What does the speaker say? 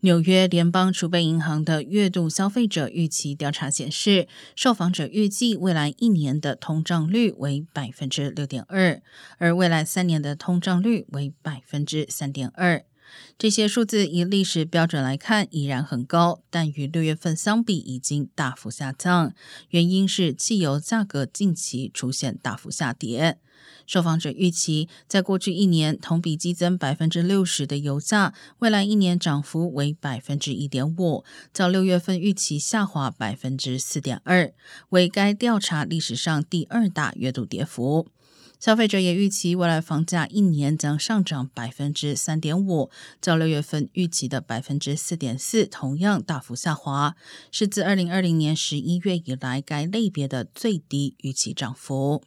纽约联邦储备银行的月度消费者预期调查显示，受访者预计未来一年的通胀率为百分之六点二，而未来三年的通胀率为百分之三点二。这些数字以历史标准来看依然很高，但与六月份相比已经大幅下降。原因是汽油价格近期出现大幅下跌。受访者预期，在过去一年同比激增百分之六十的油价，未来一年涨幅为百分之一点五，较六月份预期下滑百分之四点二，为该调查历史上第二大月度跌幅。消费者也预期未来房价一年将上涨百分之三点五，较六月份预期的百分之四点四同样大幅下滑，是自二零二零年十一月以来该类别的最低预期涨幅。